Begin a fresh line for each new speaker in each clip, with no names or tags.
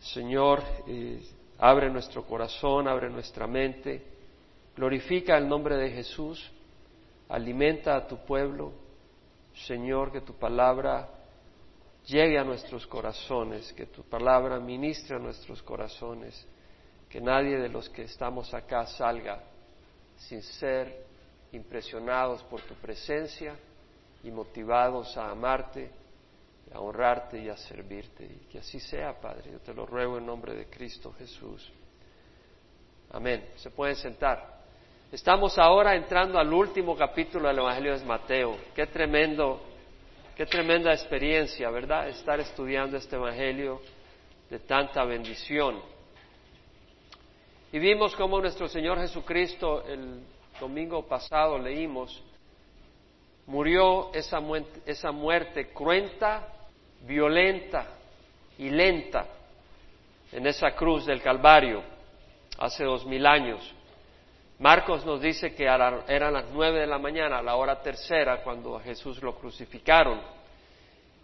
Señor, eh, abre nuestro corazón, abre nuestra mente, glorifica el nombre de Jesús, alimenta a tu pueblo, Señor, que tu palabra llegue a nuestros corazones, que tu palabra ministre a nuestros corazones, que nadie de los que estamos acá salga sin ser impresionados por tu presencia y motivados a amarte, a honrarte y a servirte. Y que así sea, Padre. Yo te lo ruego en nombre de Cristo Jesús. Amén. Se pueden sentar. Estamos ahora entrando al último capítulo del Evangelio de Mateo. Qué tremendo, qué tremenda experiencia, ¿verdad? Estar estudiando este Evangelio de tanta bendición. Y vimos cómo nuestro Señor Jesucristo, el domingo pasado leímos, murió esa muerte, esa muerte cruenta, violenta y lenta en esa cruz del Calvario hace dos mil años. Marcos nos dice que eran las nueve de la mañana, a la hora tercera, cuando a Jesús lo crucificaron.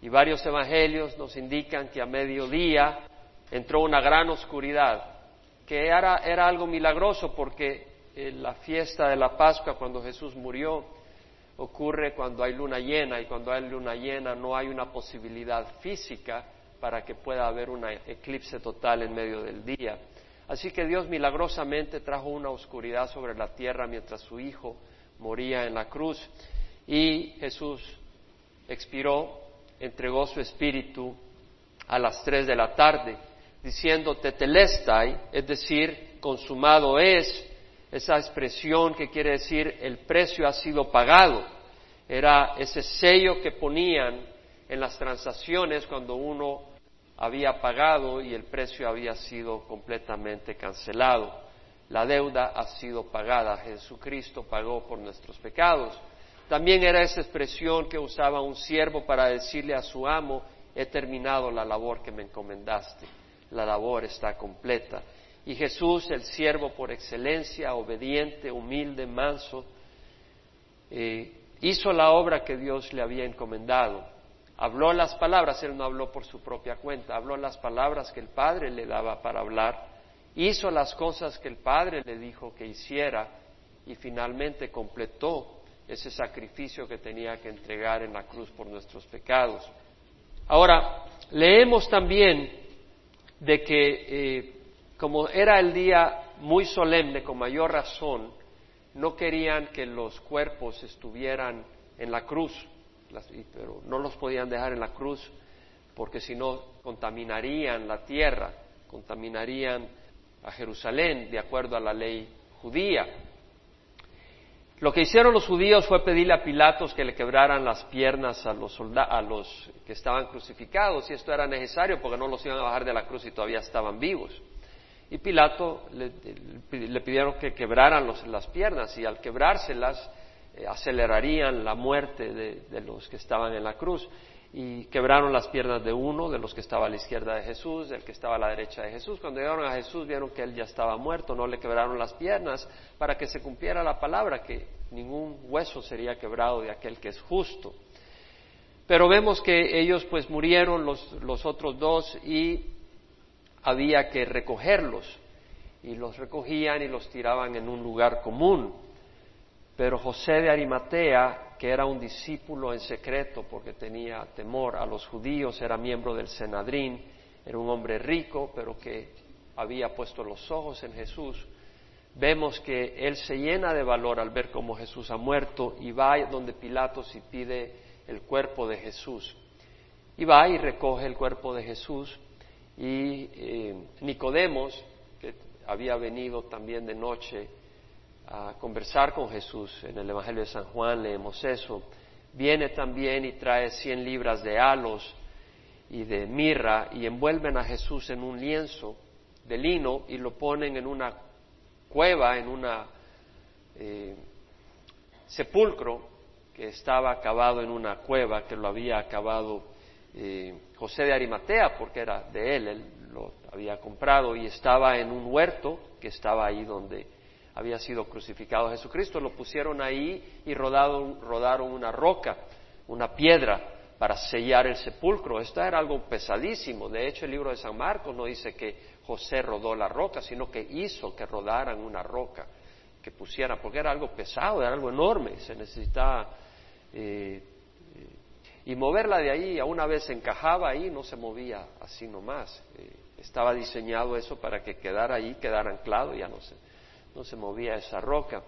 Y varios evangelios nos indican que a mediodía entró una gran oscuridad que era, era algo milagroso porque eh, la fiesta de la Pascua, cuando Jesús murió, ocurre cuando hay luna llena y cuando hay luna llena no hay una posibilidad física para que pueda haber un eclipse total en medio del día. Así que Dios milagrosamente trajo una oscuridad sobre la tierra mientras su Hijo moría en la cruz y Jesús expiró, entregó su espíritu a las tres de la tarde diciendo tetelestai, es decir, consumado es, esa expresión que quiere decir el precio ha sido pagado. Era ese sello que ponían en las transacciones cuando uno había pagado y el precio había sido completamente cancelado. La deuda ha sido pagada. Jesucristo pagó por nuestros pecados. También era esa expresión que usaba un siervo para decirle a su amo, he terminado la labor que me encomendaste la labor está completa. Y Jesús, el siervo por excelencia, obediente, humilde, manso, eh, hizo la obra que Dios le había encomendado. Habló las palabras, él no habló por su propia cuenta, habló las palabras que el Padre le daba para hablar, hizo las cosas que el Padre le dijo que hiciera y finalmente completó ese sacrificio que tenía que entregar en la cruz por nuestros pecados. Ahora, leemos también de que eh, como era el día muy solemne, con mayor razón, no querían que los cuerpos estuvieran en la cruz, pero no los podían dejar en la cruz porque si no contaminarían la tierra, contaminarían a Jerusalén de acuerdo a la ley judía. Lo que hicieron los judíos fue pedirle a Pilatos que le quebraran las piernas a los, a los que estaban crucificados, y esto era necesario porque no los iban a bajar de la cruz y todavía estaban vivos. Y Pilato le, pidieron que quebraran las piernas, y al quebrárselas eh, acelerarían la muerte de los que estaban en la cruz y quebraron las piernas de uno, de los que estaba a la izquierda de Jesús, del que estaba a la derecha de Jesús. Cuando llegaron a Jesús vieron que él ya estaba muerto, no le quebraron las piernas para que se cumpliera la palabra, que ningún hueso sería quebrado de aquel que es justo. Pero vemos que ellos pues murieron los, los otros dos y había que recogerlos y los recogían y los tiraban en un lugar común. Pero José de Arimatea que era un discípulo en secreto porque tenía temor a los judíos, era miembro del Senadrín, era un hombre rico, pero que había puesto los ojos en Jesús. Vemos que él se llena de valor al ver cómo Jesús ha muerto y va donde Pilatos y pide el cuerpo de Jesús. Y va y recoge el cuerpo de Jesús y eh, Nicodemos, que había venido también de noche, a conversar con Jesús. En el Evangelio de San Juan leemos eso. Viene también y trae cien libras de halos y de mirra y envuelven a Jesús en un lienzo de lino y lo ponen en una cueva, en una eh, sepulcro que estaba acabado en una cueva que lo había acabado eh, José de Arimatea porque era de él, él lo había comprado y estaba en un huerto que estaba ahí donde había sido crucificado Jesucristo. Lo pusieron ahí y rodaron, rodaron una roca, una piedra, para sellar el sepulcro. Esto era algo pesadísimo. De hecho, el libro de San Marcos no dice que José rodó la roca, sino que hizo que rodaran una roca, que pusieran, porque era algo pesado, era algo enorme, se necesitaba... Eh, y moverla de ahí, a una vez encajaba ahí, no se movía así nomás. Eh, estaba diseñado eso para que quedara ahí, quedara anclado, ya no se, no se movía esa roca.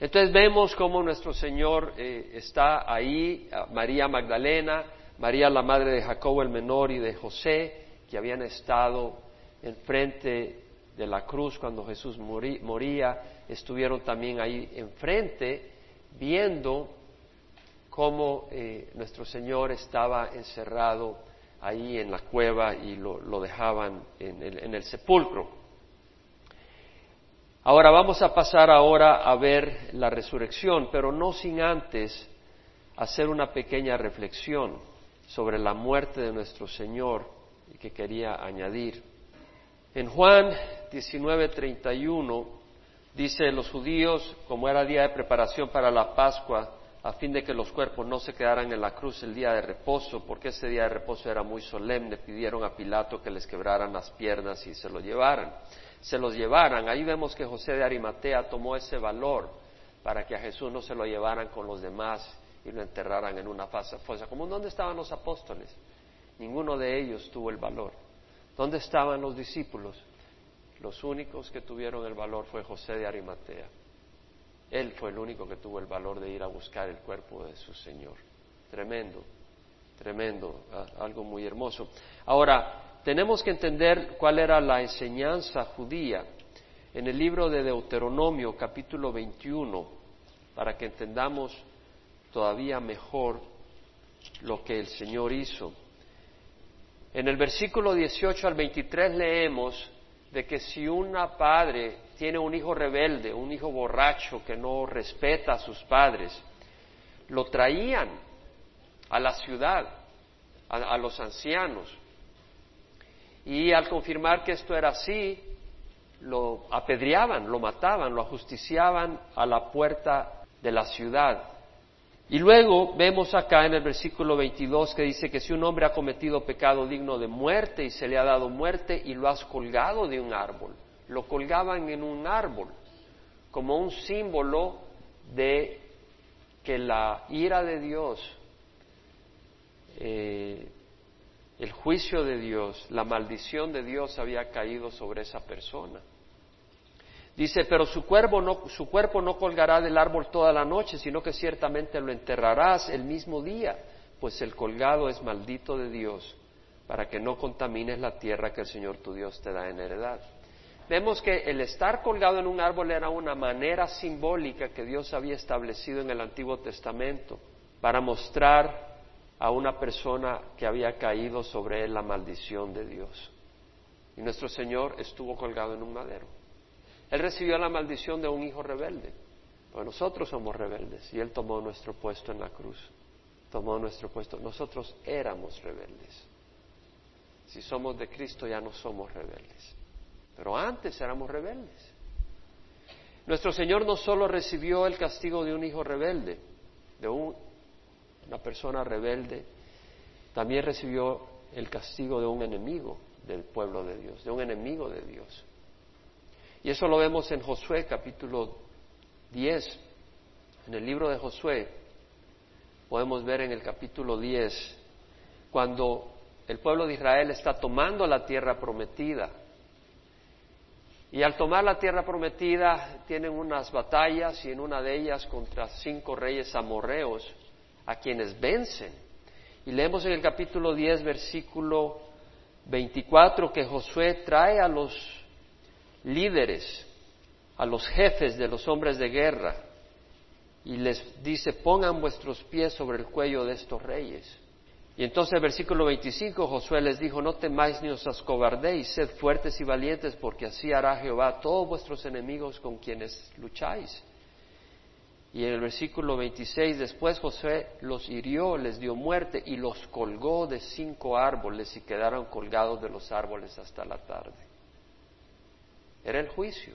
Entonces vemos cómo nuestro Señor eh, está ahí, María Magdalena, María la madre de Jacobo el menor y de José, que habían estado enfrente de la cruz cuando Jesús moría, estuvieron también ahí enfrente viendo cómo eh, nuestro Señor estaba encerrado ahí en la cueva y lo, dejaban en el, en el, sepulcro. Ahora vamos a pasar ahora a ver la resurrección, pero no sin antes hacer una pequeña reflexión sobre la muerte de nuestro Señor que quería añadir. En Juan 19:31 dice los judíos, como era día de preparación para la Pascua, a fin de que los cuerpos no se quedaran en la cruz el día de reposo, porque ese día de reposo era muy solemne, pidieron a Pilato que les quebraran las piernas y se lo llevaran. Se los llevaran. Ahí vemos que José de Arimatea tomó ese valor para que a Jesús no se lo llevaran con los demás y lo enterraran en una fosa común. ¿Dónde estaban los apóstoles? Ninguno de ellos tuvo el valor. ¿Dónde estaban los discípulos? Los únicos que tuvieron el valor fue José de Arimatea. Él fue el único que tuvo el valor de ir a buscar el cuerpo de su Señor. Tremendo, tremendo, algo muy hermoso. Ahora, tenemos que entender cuál era la enseñanza judía en el libro de Deuteronomio capítulo 21, para que entendamos todavía mejor lo que el Señor hizo. En el versículo 18 al 23 leemos de que si una padre tiene un hijo rebelde, un hijo borracho que no respeta a sus padres, lo traían a la ciudad, a, los ancianos. Y al confirmar que esto era así, lo apedreaban, lo mataban, lo ajusticiaban a la puerta de la ciudad. Y luego vemos acá en el versículo 22 que dice que si un hombre ha cometido pecado digno de muerte y se le ha dado muerte y lo has colgado de un árbol, lo colgaban en un árbol como un símbolo de que la ira de Dios, eh, el juicio de Dios, la maldición de Dios había caído sobre esa persona. Dice, pero su cuerpo, no, su cuerpo no colgará del árbol toda la noche, sino que ciertamente lo enterrarás el mismo día, pues el colgado es maldito de Dios, para que no contamines la tierra que el Señor tu Dios te da en heredad. Vemos que el estar colgado en un árbol era una manera simbólica que Dios había establecido en el Antiguo Testamento para mostrar a una persona que había caído sobre él la maldición de Dios. Y nuestro Señor estuvo colgado en un madero. Él recibió la maldición de un hijo rebelde. Pues nosotros somos rebeldes y Él tomó nuestro puesto en la cruz. Tomó nuestro puesto. Nosotros éramos rebeldes. Si somos de Cristo ya no somos rebeldes. Pero antes éramos rebeldes. Nuestro Señor no solo recibió el castigo de un hijo rebelde, de una persona rebelde, también recibió el castigo de un enemigo del pueblo de Dios, de un enemigo de Dios. Y eso lo vemos en Josué capítulo 10. En el libro de Josué podemos ver en el capítulo 10 cuando el pueblo de Israel está tomando la tierra prometida. Y al tomar la tierra prometida tienen unas batallas y en una de ellas contra cinco reyes amorreos a quienes vencen. Y leemos en el capítulo 10, versículo 24, que Josué trae a los líderes, a los jefes de los hombres de guerra, y les dice, pongan vuestros pies sobre el cuello de estos reyes. Y entonces el versículo 25 Josué les dijo, no temáis ni os ascobardéis, sed fuertes y valientes, porque así hará Jehová a todos vuestros enemigos con quienes lucháis. Y en el versículo 26 después Josué los hirió, les dio muerte y los colgó de cinco árboles y quedaron colgados de los árboles hasta la tarde. Era el juicio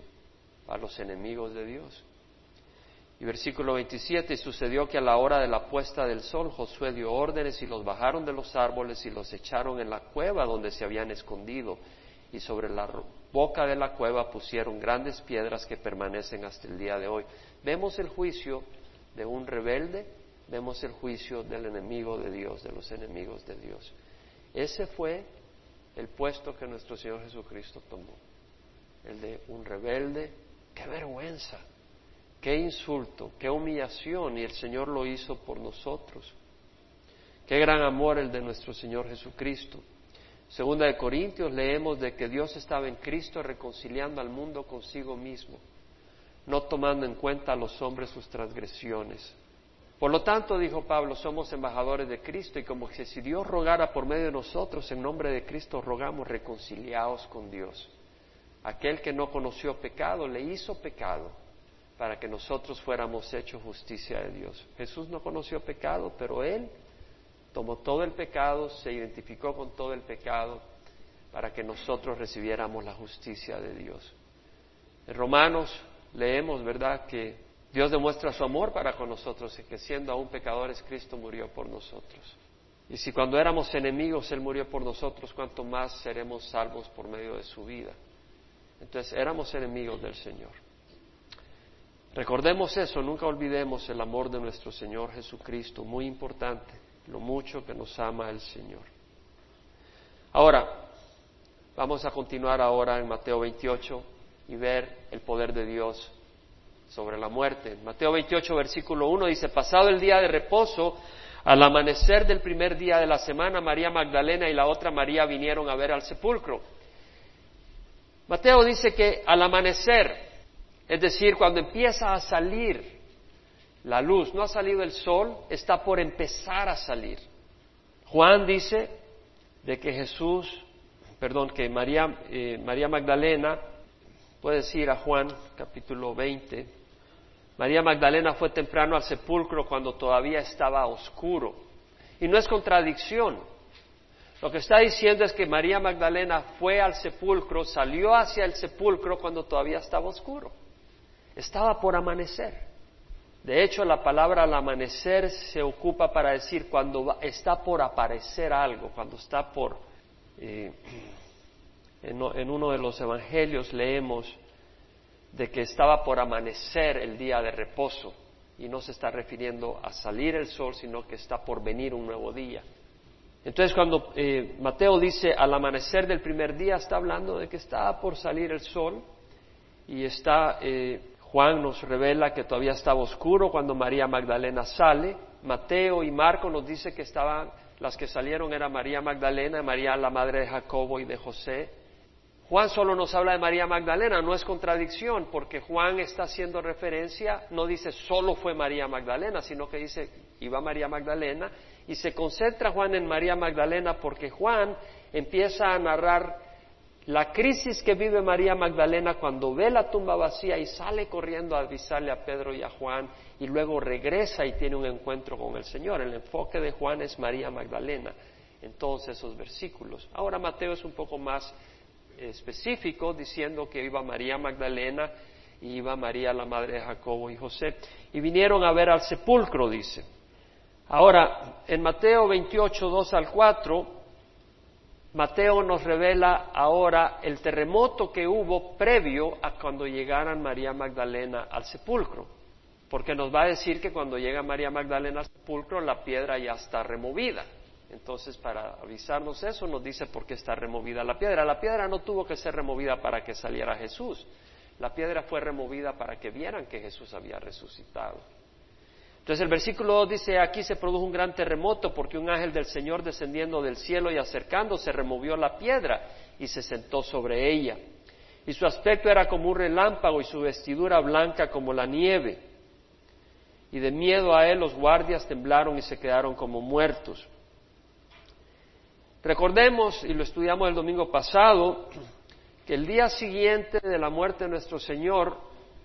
a los enemigos de Dios. Y versículo 27, y sucedió que a la hora de la puesta del sol Josué dio órdenes y los bajaron de los árboles y los echaron en la cueva donde se habían escondido. Y sobre la boca de la cueva pusieron grandes piedras que permanecen hasta el día de hoy. Vemos el juicio de un rebelde, vemos el juicio del enemigo de Dios, de los enemigos de Dios. Ese fue el puesto que nuestro Señor Jesucristo tomó, el de un rebelde. ¡Qué vergüenza! Qué insulto, qué humillación, y el Señor lo hizo por nosotros. Qué gran amor el de nuestro Señor Jesucristo. Segunda de Corintios leemos de que Dios estaba en Cristo reconciliando al mundo consigo mismo, no tomando en cuenta a los hombres sus transgresiones. Por lo tanto, dijo Pablo, somos embajadores de Cristo y como que si Dios rogara por medio de nosotros, en nombre de Cristo rogamos reconciliados con Dios. Aquel que no conoció pecado le hizo pecado para que nosotros fuéramos hechos justicia de Dios. Jesús no conoció pecado, pero Él tomó todo el pecado, se identificó con todo el pecado para que nosotros recibiéramos la justicia de Dios. En Romanos leemos, ¿verdad?, que Dios demuestra su amor para con nosotros y que siendo aún pecadores Cristo murió por nosotros. Y si cuando éramos enemigos Él murió por nosotros, cuánto más seremos salvos por medio de su vida. Entonces éramos enemigos del Señor. Recordemos eso, nunca olvidemos el amor de nuestro Señor Jesucristo, muy importante, lo mucho que nos ama el Señor. Ahora, vamos a continuar ahora en Mateo 28 y ver el poder de Dios sobre la muerte. Mateo 28, versículo 1 dice, pasado el día de reposo, al amanecer del primer día de la semana, María Magdalena y la otra María vinieron a ver al sepulcro. Mateo dice que al amanecer, es decir, cuando empieza a salir la luz, no ha salido el sol, está por empezar a salir. Juan dice de que Jesús, perdón, que María, eh, María Magdalena, puede decir a Juan capítulo 20, María Magdalena fue temprano al sepulcro cuando todavía estaba oscuro. Y no es contradicción. Lo que está diciendo es que María Magdalena fue al sepulcro, salió hacia el sepulcro cuando todavía estaba oscuro. Estaba por amanecer. De hecho, la palabra al amanecer se ocupa para decir cuando está por aparecer algo, cuando está por... Eh, en, uno de los evangelios leemos de que estaba por amanecer el día de reposo y no se está refiriendo a salir el sol, sino que está por venir un nuevo día. Entonces cuando eh, Mateo dice al amanecer del primer día, está hablando de que estaba por salir el sol y está eh, Juan nos revela que todavía estaba oscuro cuando María Magdalena sale. Mateo y Marco nos dice que estaban, las que salieron eran María Magdalena, María la madre de Jacobo y de José. Juan solo nos habla de María Magdalena, no es contradicción, porque Juan está haciendo referencia, no dice solo fue María Magdalena, sino que dice iba María Magdalena, y se concentra Juan en María Magdalena porque Juan empieza a narrar la crisis que vive María Magdalena cuando ve la tumba vacía y sale corriendo a avisarle a Pedro y a Juan y luego regresa y tiene un encuentro con el Señor. El enfoque de Juan es María Magdalena en todos esos versículos. Ahora Mateo es un poco más específico diciendo que iba María Magdalena y iba María la madre de Jacobo y José y vinieron a ver al sepulcro, dice. Ahora, en Mateo 28, 2 al 4, Mateo nos revela ahora el terremoto que hubo previo a cuando llegaran María Magdalena al sepulcro, porque nos va a decir que cuando llega María Magdalena al sepulcro la piedra ya está removida. Entonces, para avisarnos eso, nos dice por qué está removida la piedra. La piedra no tuvo que ser removida para que saliera Jesús. La piedra fue removida para que vieran que Jesús había resucitado. Entonces el versículo 2 dice, aquí se produjo un gran terremoto porque un ángel del Señor descendiendo del cielo y acercándose removió la piedra y se sentó sobre ella. Y su aspecto era como un relámpago y su vestidura blanca como la nieve. Y de miedo a él los guardias temblaron y se quedaron como muertos. Recordemos, y lo estudiamos el domingo pasado, que el día siguiente de la muerte de nuestro Señor,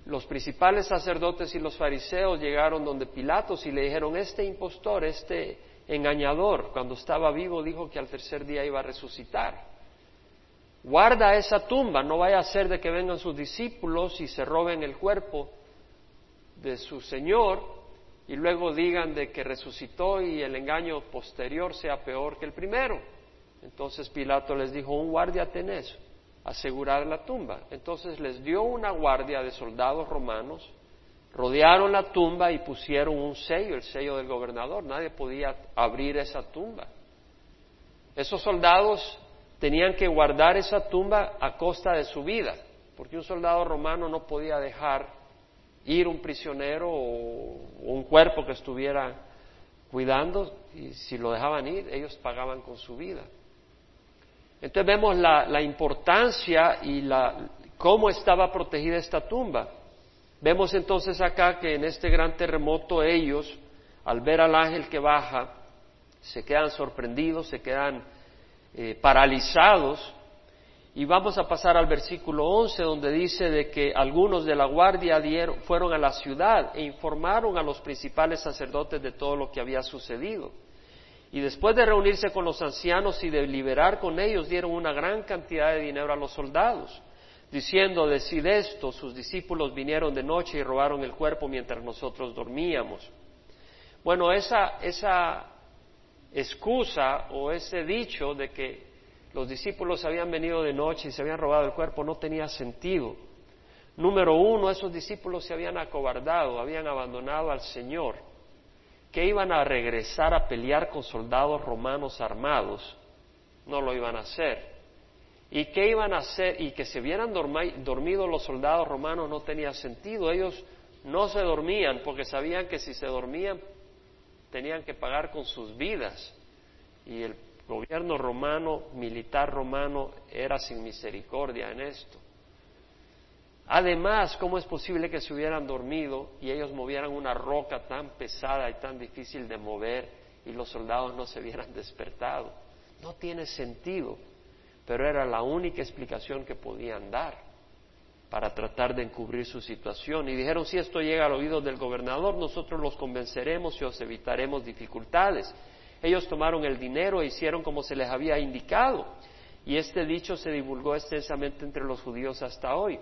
los principales sacerdotes y los fariseos llegaron donde Pilatos y le dijeron, este impostor, este engañador, cuando estaba vivo dijo que al tercer día iba a resucitar. Guarda esa tumba, no vaya a ser de que vengan sus discípulos y se roben el cuerpo de su Señor y luego digan de que resucitó y el engaño posterior sea peor que el primero. Entonces Pilato les dijo, un guardia tenés, asegurar la tumba. Entonces les dio una guardia de soldados romanos, rodearon la tumba y pusieron un sello, el sello del gobernador. Nadie podía abrir esa tumba. Esos soldados tenían que guardar esa tumba a costa de su vida, porque un soldado romano no podía dejar ir un prisionero o un cuerpo que estuviera cuidando, y si lo dejaban ir, ellos pagaban con su vida. Entonces vemos la, importancia y la, cómo estaba protegida esta tumba. Vemos entonces acá que en este gran terremoto ellos, al ver al ángel que baja, se quedan sorprendidos, se quedan eh, paralizados. Y vamos a pasar al versículo 11, donde dice de que algunos de la guardia fueron a la ciudad e informaron a los principales sacerdotes de todo lo que había sucedido. Y después de reunirse con los ancianos y de liberar con ellos, dieron una gran cantidad de dinero a los soldados, diciendo, decid esto, sus discípulos vinieron de noche y robaron el cuerpo mientras nosotros dormíamos. Bueno, esa, esa excusa o ese dicho de que los discípulos habían venido de noche y se habían robado el cuerpo no tenía sentido. Número uno, esos discípulos se habían acobardado, habían abandonado al Señor, que iban a regresar a pelear con soldados romanos armados, no lo iban a hacer. ¿Y qué iban a hacer? Y que se hubieran dormido los soldados romanos no tenía sentido. Ellos no se dormían porque sabían que si se dormían tenían que pagar con sus vidas. Y el gobierno romano, militar romano, era sin misericordia en esto. Además, ¿cómo es posible que se hubieran dormido y ellos movieran una roca tan pesada y tan difícil de mover y los soldados no se hubieran despertado? No tiene sentido, pero era la única explicación que podían dar para tratar de encubrir su situación. Y dijeron, si esto llega al oído del gobernador, nosotros los convenceremos y os evitaremos dificultades. Ellos tomaron el dinero e hicieron como se les había indicado. Y este dicho se divulgó extensamente entre los judíos hasta hoy.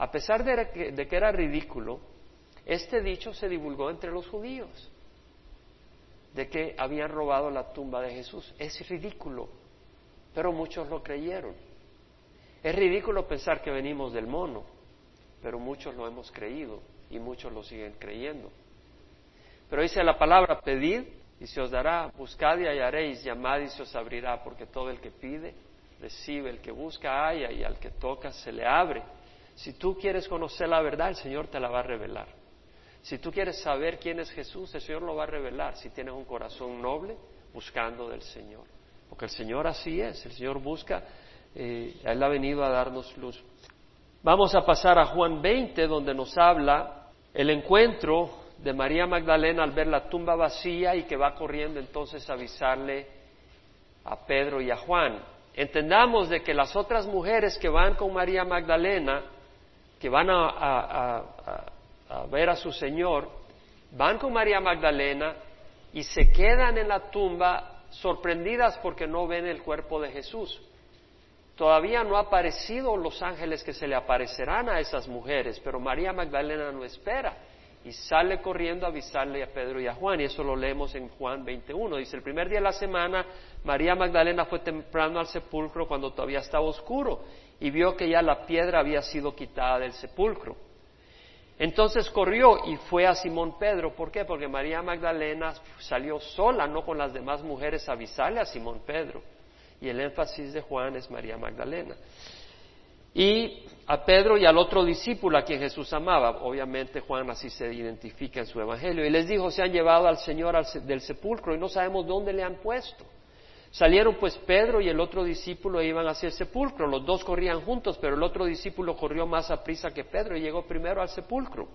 A pesar de que, era ridículo, este dicho se divulgó entre los judíos, de que habían robado la tumba de Jesús. Es ridículo, pero muchos lo creyeron. Es ridículo pensar que venimos del mono, pero muchos lo hemos creído y muchos lo siguen creyendo. Pero dice la palabra, pedid y se os dará, buscad y hallaréis, llamad y se os abrirá, porque todo el que pide, recibe, el que busca, halla y al que toca se le abre. Si tú quieres conocer la verdad, el Señor te la va a revelar. Si tú quieres saber quién es Jesús, el Señor lo va a revelar si tienes un corazón noble buscando del Señor. Porque el Señor así es, el Señor busca eh, Él ha venido a darnos luz. Vamos a pasar a Juan 20, donde nos habla el encuentro de María Magdalena al ver la tumba vacía y que va corriendo entonces a avisarle a Pedro y a Juan. Entendamos de que las otras mujeres que van con María Magdalena, que van a, ver a su Señor, van con María Magdalena y se quedan en la tumba sorprendidas porque no ven el cuerpo de Jesús. Todavía no han aparecido los ángeles que se le aparecerán a esas mujeres, pero María Magdalena no espera y sale corriendo a avisarle a Pedro y a Juan, y eso lo leemos en Juan 21. Dice, el primer día de la semana, María Magdalena fue temprano al sepulcro cuando todavía estaba oscuro y vio que ya la piedra había sido quitada del sepulcro. Entonces corrió y fue a Simón Pedro. ¿Por qué? Porque María Magdalena salió sola, no con las demás mujeres, a avisarle a Simón Pedro y el énfasis de Juan es María Magdalena. Y a Pedro y al otro discípulo a quien Jesús amaba, obviamente Juan así se identifica en su evangelio, y les dijo, se han llevado al Señor del sepulcro y no sabemos dónde le han puesto. Salieron pues Pedro y el otro discípulo e iban hacia el sepulcro, los dos corrían juntos, pero el otro discípulo corrió más a prisa que Pedro y llegó primero al sepulcro.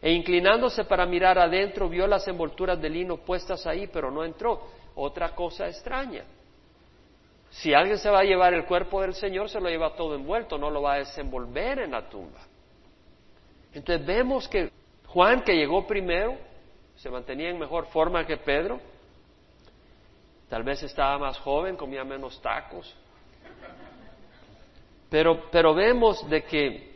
E inclinándose para mirar adentro, vio las envolturas de lino puestas ahí, pero no entró. Otra cosa extraña. Si alguien se va a llevar el cuerpo del Señor, se lo lleva todo envuelto, no lo va a desenvolver en la tumba. Entonces vemos que Juan, que llegó primero, se mantenía en mejor forma que Pedro, tal vez estaba más joven, comía menos tacos, pero, pero vemos de que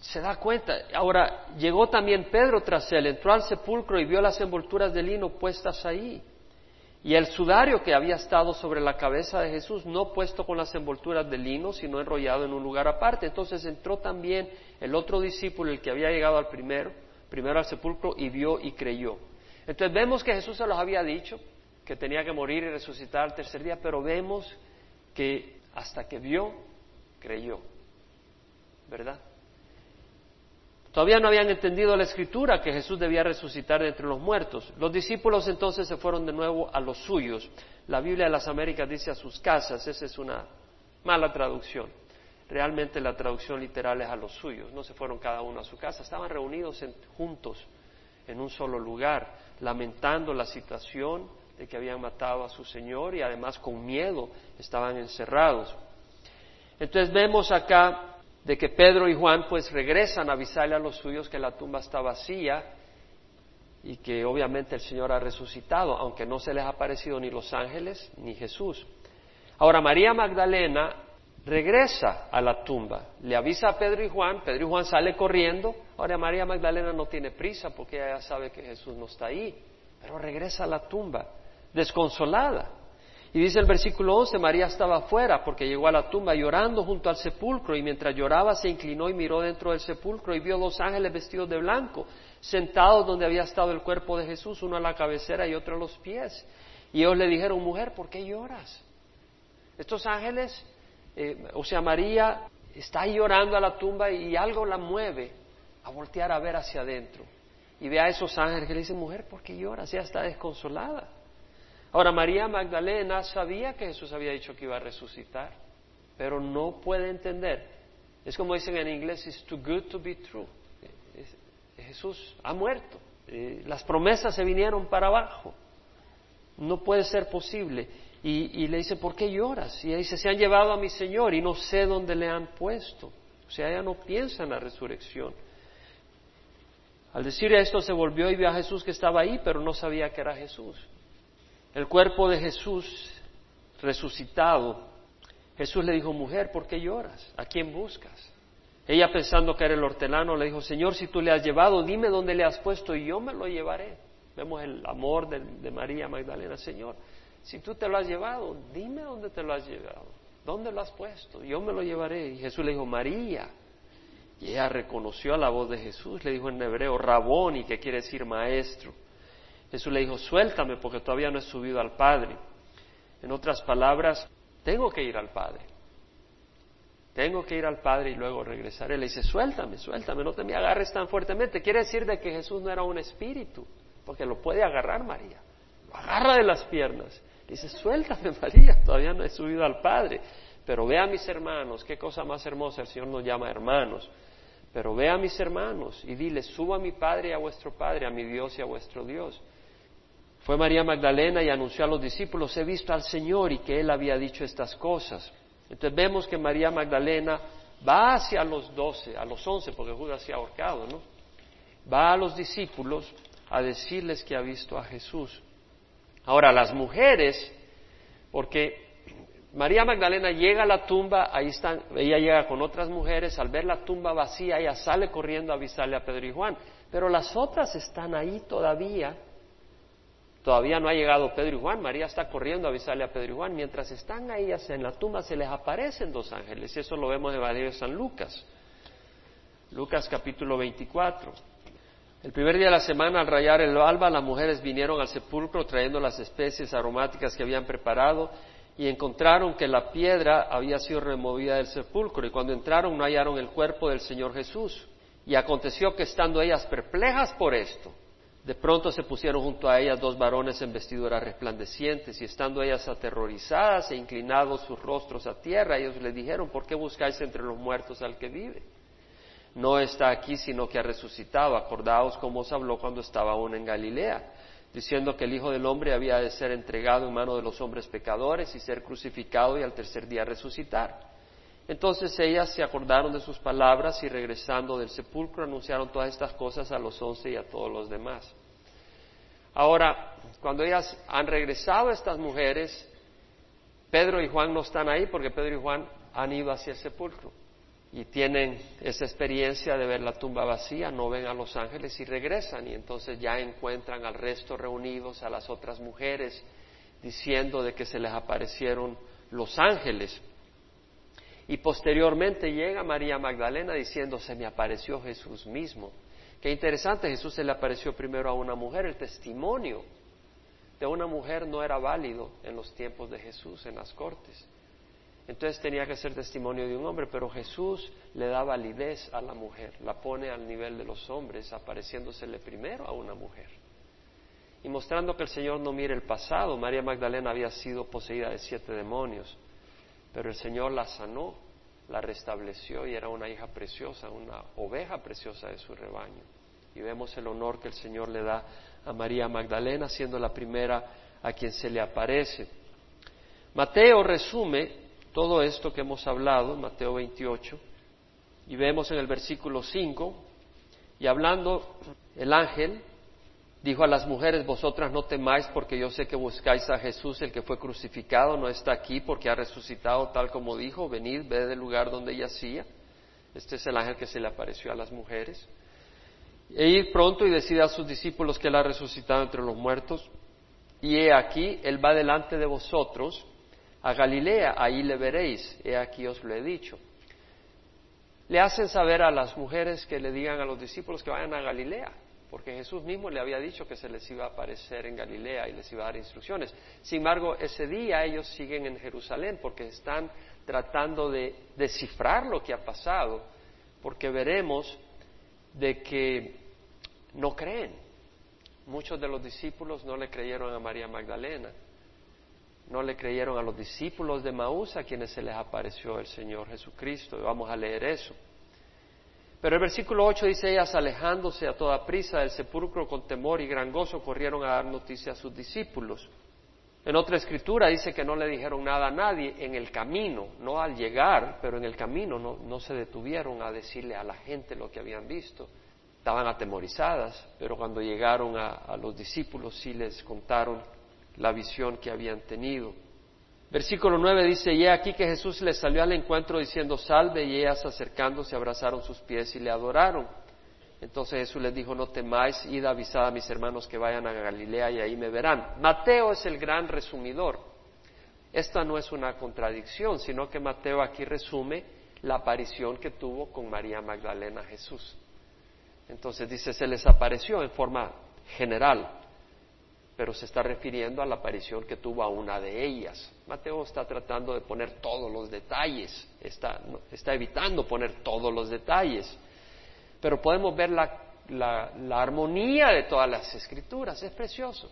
se da cuenta. Ahora, llegó también Pedro tras él, entró al sepulcro y vio las envolturas de lino puestas ahí. Y el sudario que había estado sobre la cabeza de Jesús, no puesto con las envolturas de lino, sino enrollado en un lugar aparte. Entonces entró también el otro discípulo, el que había llegado al primero, primero al sepulcro, y vio y creyó. Entonces vemos que Jesús se los había dicho, que tenía que morir y resucitar al tercer día, pero vemos que hasta que vio, creyó. ¿Verdad? Todavía no habían entendido la escritura que Jesús debía resucitar de entre los muertos. Los discípulos entonces se fueron de nuevo a los suyos. La Biblia de las Américas dice a sus casas, esa es una mala traducción. Realmente la traducción literal es a los suyos, no se fueron cada uno a su casa, estaban reunidos juntos en un solo lugar, lamentando la situación de que habían matado a su Señor y además con miedo estaban encerrados. Entonces vemos acá de que Pedro y Juan pues regresan a avisarle a los suyos que la tumba está vacía y que obviamente el Señor ha resucitado, aunque no se les ha aparecido ni los ángeles ni Jesús. Ahora María Magdalena regresa a la tumba, le avisa a Pedro y Juan, Pedro y Juan sale corriendo, ahora María Magdalena no tiene prisa porque ella ya sabe que Jesús no está ahí, pero regresa a la tumba, desconsolada. Y dice el versículo 11, María estaba afuera porque llegó a la tumba llorando junto al sepulcro y mientras lloraba se inclinó y miró dentro del sepulcro y vio dos ángeles vestidos de blanco sentados donde había estado el cuerpo de Jesús, uno a la cabecera y otro a los pies. Y ellos le dijeron, mujer, ¿por qué lloras? Estos ángeles, eh, o sea, María está llorando a la tumba y algo la mueve a voltear a ver hacia adentro. Y ve a esos ángeles que le dicen, mujer, ¿por qué lloras? Ya está desconsolada. Ahora, María Magdalena sabía que Jesús había dicho que iba a resucitar, pero no puede entender. Es como dicen en inglés, it's too good to be true. Jesús ha muerto. Eh, las promesas se vinieron para abajo. No puede ser posible. Y, y, le dice, ¿por qué lloras? Y ella dice, se han llevado a mi Señor y no sé dónde le han puesto. O sea, ella no piensa en la resurrección. Al decir esto, se volvió y vio a Jesús que estaba ahí, pero no sabía que era Jesús el cuerpo de Jesús resucitado, Jesús le dijo, mujer, ¿por qué lloras? ¿A quién buscas? Ella pensando que era el hortelano, le dijo, Señor, si tú le has llevado, dime dónde le has puesto y yo me lo llevaré. Vemos el amor de, María Magdalena, Señor, si tú te lo has llevado, dime dónde te lo has llevado, dónde lo has puesto, yo me lo llevaré. Y Jesús le dijo, María. Y ella reconoció la voz de Jesús, le dijo en hebreo, Raboni, que quiere decir maestro. Jesús le dijo, suéltame porque todavía no he subido al Padre. En otras palabras, tengo que ir al Padre. Tengo que ir al Padre y luego regresaré. Le dice, suéltame, suéltame, no te me agarres tan fuertemente. Quiere decir de que Jesús no era un espíritu, porque lo puede agarrar María. Lo agarra de las piernas. dice, suéltame María, todavía no he subido al Padre. Pero ve a mis hermanos, qué cosa más hermosa, el Señor nos llama hermanos. Pero ve a mis hermanos y dile, suba a mi Padre y a vuestro Padre, a mi Dios y a vuestro Dios. Fue María Magdalena y anunció a los discípulos, he visto al Señor y que Él había dicho estas cosas. Entonces vemos que María Magdalena va hacia los doce, a los once, porque Judas se ha ahorcado, ¿no? Va a los discípulos a decirles que ha visto a Jesús. Ahora, las mujeres, porque María Magdalena llega a la tumba, ahí están, ella llega con otras mujeres, al ver la tumba vacía, ella sale corriendo a avisarle a Pedro y Juan, pero las otras están ahí todavía Todavía no ha llegado Pedro y Juan, María está corriendo a avisarle a Pedro y Juan. Mientras están ahí en la tumba se les aparecen dos ángeles, y eso lo vemos en el Evangelio de San Lucas. Lucas capítulo 24. El primer día de la semana, al rayar el alba, las mujeres vinieron al sepulcro trayendo las especies aromáticas que habían preparado y encontraron que la piedra había sido removida del sepulcro y cuando entraron no hallaron el cuerpo del Señor Jesús. Y aconteció que estando ellas perplejas por esto, de pronto se pusieron junto a ellas dos varones en vestiduras resplandecientes y estando ellas aterrorizadas e inclinados sus rostros a tierra, ellos le dijeron, ¿por qué buscáis entre los muertos al que vive? No está aquí, sino que ha resucitado. Acordaos cómo os habló cuando estaba aún en Galilea, diciendo que el Hijo del Hombre había de ser entregado en mano de los hombres pecadores y ser crucificado y al tercer día resucitar. Entonces ellas se acordaron de sus palabras y regresando del sepulcro anunciaron todas estas cosas a los once y a todos los demás. Ahora, cuando ellas han regresado estas mujeres, Pedro y Juan no están ahí porque Pedro y Juan han ido hacia el sepulcro. y tienen esa experiencia de ver la tumba vacía, no ven a los ángeles y regresan y entonces ya encuentran al resto reunidos, a las otras mujeres, diciendo de que se les aparecieron los ángeles. Y posteriormente llega María Magdalena diciendo, se me apareció Jesús mismo. Qué interesante, Jesús se le apareció primero a una mujer, el testimonio de una mujer no era válido en los tiempos de Jesús, en las cortes. Entonces tenía que ser testimonio de un hombre, pero Jesús le da validez a la mujer, la pone al nivel de los hombres, apareciéndosele primero a una mujer. Y mostrando que el Señor no mire el pasado, María Magdalena había sido poseída de siete demonios, pero el Señor la sanó, la restableció y era una hija preciosa, una oveja preciosa de su rebaño. Y vemos el honor que el Señor le da a María Magdalena, siendo la primera a quien se le aparece. Mateo resume todo esto que hemos hablado, Mateo 28, y vemos en el versículo 5, y hablando el ángel, dijo a las mujeres, vosotras no temáis porque yo sé que buscáis a Jesús, el que fue crucificado, no está aquí porque ha resucitado tal como dijo, venid, ved del lugar donde yacía. Este es el ángel que se le apareció a las mujeres. E ir pronto y decida a sus discípulos que él ha resucitado entre los muertos. Y he aquí, él va delante de vosotros a Galilea, ahí le veréis, he aquí os lo he dicho. Le hacen saber a las mujeres que le digan a los discípulos que vayan a Galilea, porque Jesús mismo le había dicho que se les iba a aparecer en Galilea y les iba a dar instrucciones. Sin embargo, ese día ellos siguen en Jerusalén porque están tratando de descifrar lo que ha pasado, porque veremos de que no creen. Muchos de los discípulos no le creyeron a María Magdalena no le creyeron a los discípulos de Maús a quienes se les apareció el Señor Jesucristo. Vamos a leer eso. Pero el versículo 8 dice, ellas alejándose a toda prisa del sepulcro con temor y gran gozo corrieron a dar noticia a sus discípulos. En otra escritura dice que no le dijeron nada a nadie en el camino, no al llegar, pero en el camino no, se detuvieron a decirle a la gente lo que habían visto. Estaban atemorizadas, pero cuando llegaron a los discípulos sí les contaron la visión que habían tenido. Versículo 9 dice, y aquí que Jesús les salió al encuentro diciendo, salve, y ellas acercándose abrazaron sus pies y le adoraron. Entonces Jesús les dijo, no temáis, id a avisar a mis hermanos que vayan a Galilea y ahí me verán. Mateo es el gran resumidor. Esta no es una contradicción, sino que Mateo aquí resume la aparición que tuvo con María Magdalena Jesús. Entonces dice, se les apareció en forma general pero se está refiriendo a la aparición que tuvo a una de ellas. Mateo está tratando de poner todos los detalles, está, evitando poner todos los detalles, pero podemos ver la, la armonía de todas las escrituras, es precioso.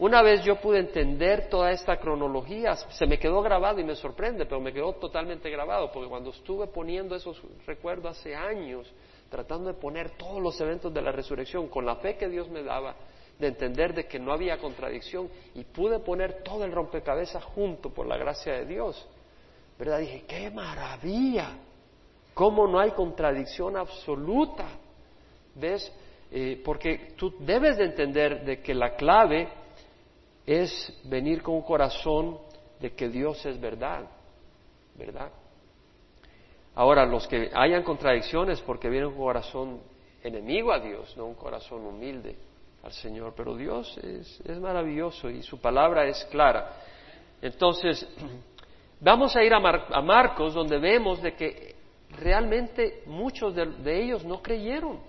Una vez yo pude entender toda esta cronología, se me quedó grabado y me sorprende, pero me quedó totalmente grabado, porque cuando estuve poniendo esos recuerdos hace años, tratando de poner todos los eventos de la resurrección con la fe que Dios me daba, de entender de que no había contradicción y pude poner todo el rompecabezas junto por la gracia de Dios. ¿Verdad? Dije, qué maravilla, cómo no hay contradicción absoluta. ¿Ves? Eh, porque tú debes de entender de que la clave es venir con un corazón de que Dios es verdad, ¿verdad? Ahora, los que hayan contradicciones porque vienen un corazón enemigo a Dios, no un corazón humilde al Señor, pero Dios es, maravilloso y su palabra es clara. Entonces, vamos a ir a, Marcos donde vemos de que realmente muchos de, de, ellos no creyeron.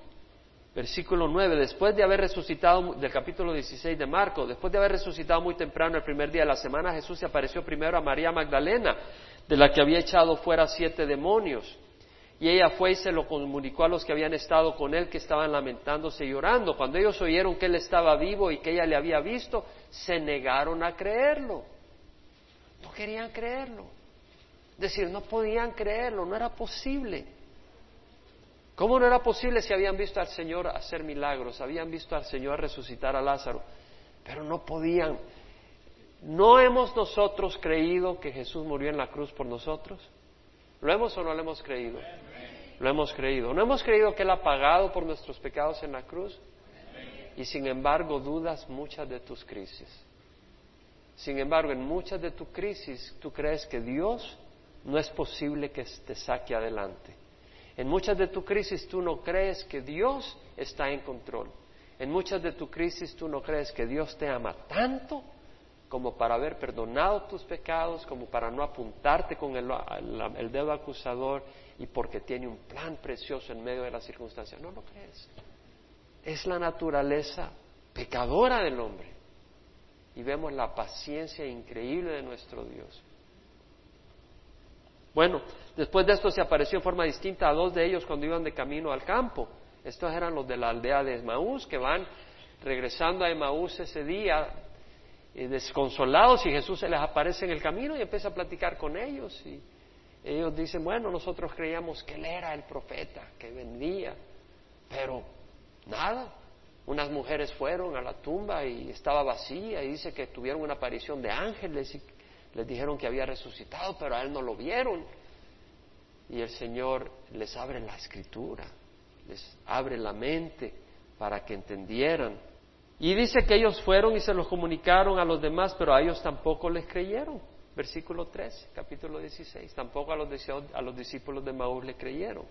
Versículo 9, después de haber resucitado, del capítulo 16 de Marcos, después de haber resucitado muy temprano el primer día de la semana, Jesús se apareció primero a María Magdalena, de la que había echado fuera siete demonios. Y ella fue y se lo comunicó a los que habían estado con él, que estaban lamentándose y llorando. Cuando ellos oyeron que él estaba vivo y que ella le había visto, se negaron a creerlo. No querían creerlo. Es decir, no podían creerlo, no era posible. ¿Cómo no era posible si habían visto al Señor hacer milagros, habían visto al Señor resucitar a Lázaro? Pero no podían. ¿No hemos nosotros creído que Jesús murió en la cruz por nosotros? ¿Lo hemos o no lo hemos creído? Lo hemos creído. ¿No hemos creído que Él ha pagado por nuestros pecados en la cruz? Y sin embargo dudas muchas de tus crisis. Sin embargo, en muchas de tus crisis tú crees que Dios no es posible que te saque adelante. En muchas de tu crisis tú no crees que Dios está en control. En muchas de tu crisis tú no crees que Dios te ama tanto como para haber perdonado tus pecados, como para no apuntarte con el, dedo acusador y porque tiene un plan precioso en medio de las circunstancias. No lo crees. Es la naturaleza pecadora del hombre. Y vemos la paciencia increíble de nuestro Dios. Bueno, después de esto se apareció en forma distinta a dos de ellos cuando iban de camino al campo. Estos eran los de la aldea de Emaús que van regresando a Emaús ese día desconsolados y Jesús se les aparece en el camino y empieza a platicar con ellos y ellos dicen, bueno, nosotros creíamos que él era el profeta que vendía, pero nada. Unas mujeres fueron a la tumba y estaba vacía y dice que tuvieron una aparición de ángeles y les dijeron que había resucitado, pero a él no lo vieron. Y el Señor les abre la escritura, les abre la mente para que entendieran. Y dice que ellos fueron y se los comunicaron a los demás, pero a ellos tampoco les creyeron. Versículo 3, capítulo 16. Tampoco a los, a los discípulos de Maús le creyeron.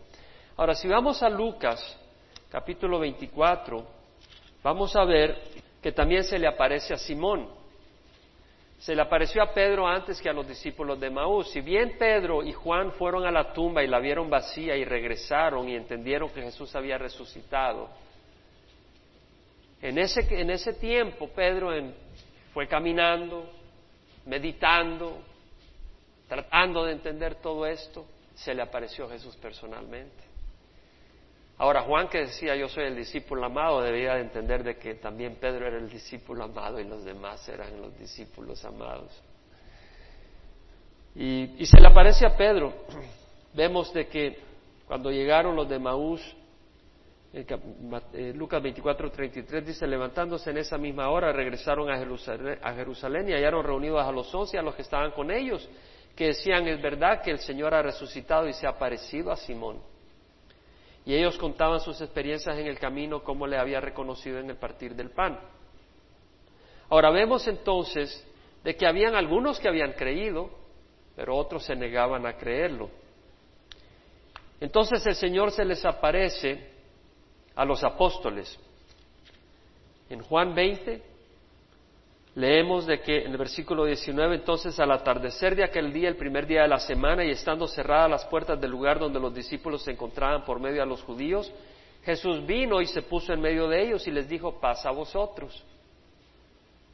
Ahora, si vamos a Lucas, capítulo 24, vamos a ver que también se le aparece a Simón se le apareció a Pedro antes que a los discípulos de Maús. Si bien Pedro y Juan fueron a la tumba y la vieron vacía y regresaron y entendieron que Jesús había resucitado, en ese, en ese tiempo Pedro fue caminando, meditando, tratando de entender todo esto, se le apareció Jesús personalmente. Ahora, Juan que decía yo soy el discípulo amado, debía de entender de que también Pedro era el discípulo amado y los demás eran los discípulos amados. Y, se le aparece a Pedro. Vemos de que cuando llegaron los de Maús, Lucas 24, 33 dice, levantándose en esa misma hora, regresaron a Jerusalén, y hallaron reunidos a los once a los que estaban con ellos, que decían, es verdad que el Señor ha resucitado y se ha aparecido a Simón. Y ellos contaban sus experiencias en el camino, cómo le había reconocido en el partir del pan. Ahora vemos entonces de que habían algunos que habían creído, pero otros se negaban a creerlo. Entonces el Señor se les aparece a los apóstoles. En Juan 20, Leemos de que en el versículo 19, entonces al atardecer de aquel día, el primer día de la semana, y estando cerradas las puertas del lugar donde los discípulos se encontraban por medio de los judíos, Jesús vino y se puso en medio de ellos y les dijo, pasa a vosotros.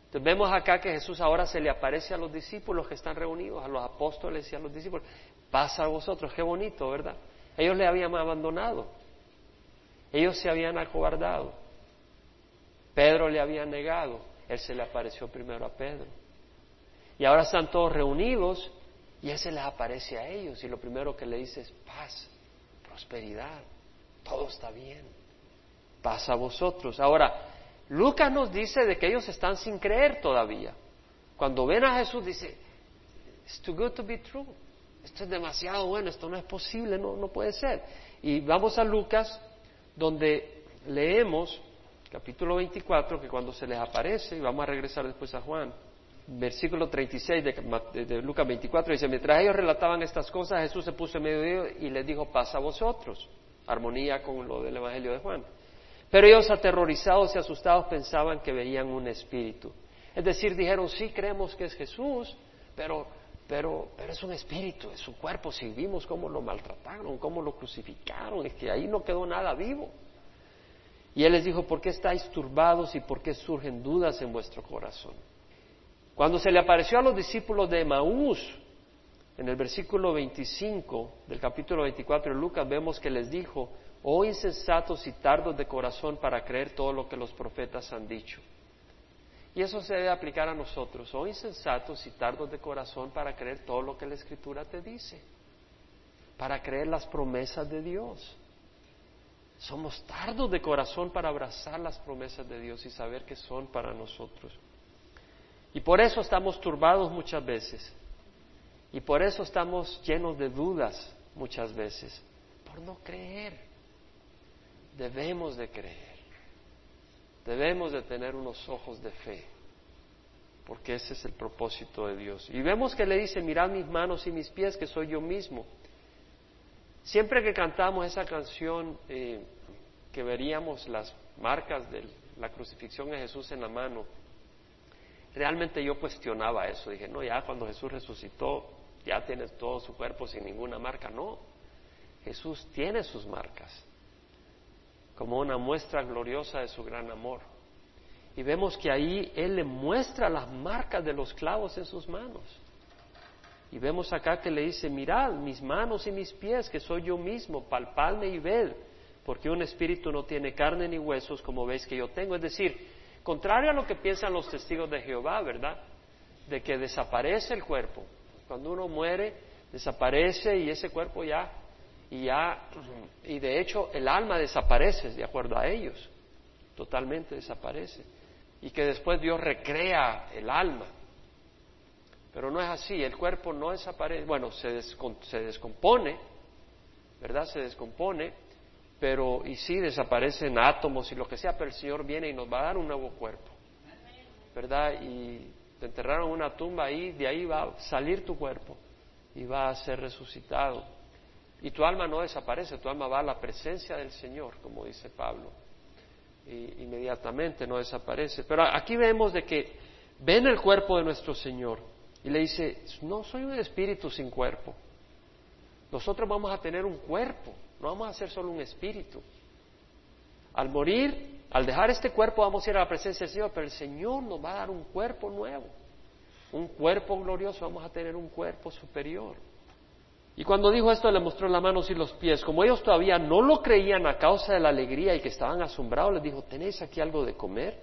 Entonces vemos acá que Jesús ahora se le aparece a los discípulos que están reunidos, a los apóstoles y a los discípulos, pasa a vosotros, qué bonito, ¿verdad? Ellos le habían abandonado, ellos se habían acobardado, Pedro le había negado, él se le apareció primero a Pedro. Y ahora están todos reunidos y Él se les aparece a ellos y lo primero que le dice es paz, prosperidad, todo está bien, paz a vosotros. Ahora, Lucas nos dice de que ellos están sin creer todavía. Cuando ven a Jesús dice, it's too good to be true. Esto es demasiado bueno, esto no es posible, no, no puede ser. Y vamos a Lucas, donde leemos capítulo 24, que cuando se les aparece, y vamos a regresar después a Juan, versículo 36 de, de, Lucas 24, dice, mientras ellos relataban estas cosas, Jesús se puso en medio de ellos y les dijo, pasa a vosotros, armonía con lo del Evangelio de Juan. Pero ellos aterrorizados y asustados pensaban que veían un espíritu. Es decir, dijeron, sí creemos que es Jesús, pero, pero, pero es un espíritu, es su cuerpo, si vimos cómo lo maltrataron, cómo lo crucificaron, es que ahí no quedó nada vivo. Y él les dijo, ¿por qué estáis turbados y por qué surgen dudas en vuestro corazón? Cuando se le apareció a los discípulos de Maús, en el versículo 25 del capítulo 24 de Lucas, vemos que les dijo, oh insensatos y tardos de corazón para creer todo lo que los profetas han dicho. Y eso se debe aplicar a nosotros, oh insensatos y tardos de corazón para creer todo lo que la Escritura te dice, para creer las promesas de Dios. Somos tardos de corazón para abrazar las promesas de Dios y saber que son para nosotros. Y por eso estamos turbados muchas veces. Y por eso estamos llenos de dudas muchas veces. Por no creer. Debemos de creer. Debemos de tener unos ojos de fe. Porque ese es el propósito de Dios. Y vemos que le dice, mirad mis manos y mis pies, que soy yo mismo. Siempre que cantamos esa canción, eh, que veríamos las marcas de la crucifixión de Jesús en la mano, realmente yo cuestionaba eso. Dije, no, ya cuando Jesús resucitó, ya tiene todo su cuerpo sin ninguna marca. No, Jesús tiene sus marcas como una muestra gloriosa de su gran amor. Y vemos que ahí Él le muestra las marcas de los clavos en sus manos. Y vemos acá que le dice, mirad mis manos y mis pies, que soy yo mismo, palpadme y ved, porque un espíritu no tiene carne ni huesos como veis que yo tengo. Es decir, contrario a lo que piensan los testigos de Jehová, ¿verdad? De que desaparece el cuerpo. Cuando uno muere, desaparece y ese cuerpo ya, y ya, y de hecho el alma desaparece, de acuerdo a ellos, totalmente desaparece. Y que después Dios recrea el alma pero no es así, el cuerpo no desaparece, bueno, se, se descompone, ¿verdad? Se descompone, pero y sí desaparecen átomos y lo que sea, pero el Señor viene y nos va a dar un nuevo cuerpo, ¿verdad? Y te enterraron en una tumba ahí, de ahí va a salir tu cuerpo y va a ser resucitado. Y tu alma no desaparece, tu alma va a la presencia del Señor, como dice Pablo. Inmediatamente no desaparece. Pero aquí vemos de que ven el cuerpo de nuestro Señor y le dice, no soy un espíritu sin cuerpo. Nosotros vamos a tener un cuerpo, no vamos a ser solo un espíritu. Al morir, al dejar este cuerpo, vamos a ir a la presencia del Señor, pero el Señor nos va a dar un cuerpo nuevo, un cuerpo glorioso, vamos a tener un cuerpo superior. Y cuando dijo esto le mostró las manos y los pies. Como ellos todavía no lo creían a causa de la alegría y que estaban asombrados, les dijo, ¿tenéis aquí algo de comer?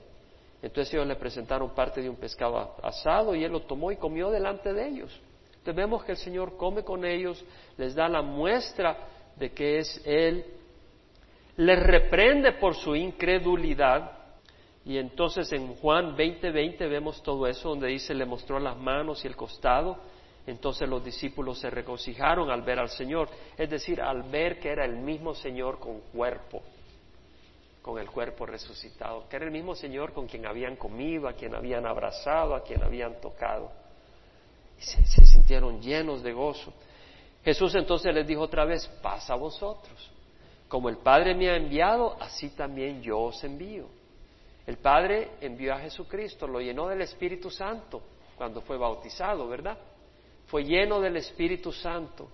Entonces ellos le presentaron parte de un pescado asado y él lo tomó y comió delante de ellos. Entonces vemos que el Señor come con ellos, les da la muestra de que es Él, les reprende por su incredulidad. Y entonces en Juan 20:20 20 vemos todo eso, donde dice, le mostró las manos y el costado. Entonces los discípulos se regocijaron al ver al Señor, es decir, al ver que era el mismo Señor con cuerpo con el cuerpo resucitado, que era el mismo Señor con quien habían comido, a quien habían abrazado, a quien habían tocado. Y se, sintieron llenos de gozo. Jesús entonces les dijo otra vez, pasa a vosotros. Como el Padre me ha enviado, así también yo os envío. El Padre envió a Jesucristo, lo llenó del Espíritu Santo cuando fue bautizado, ¿verdad? Fue lleno del Espíritu Santo.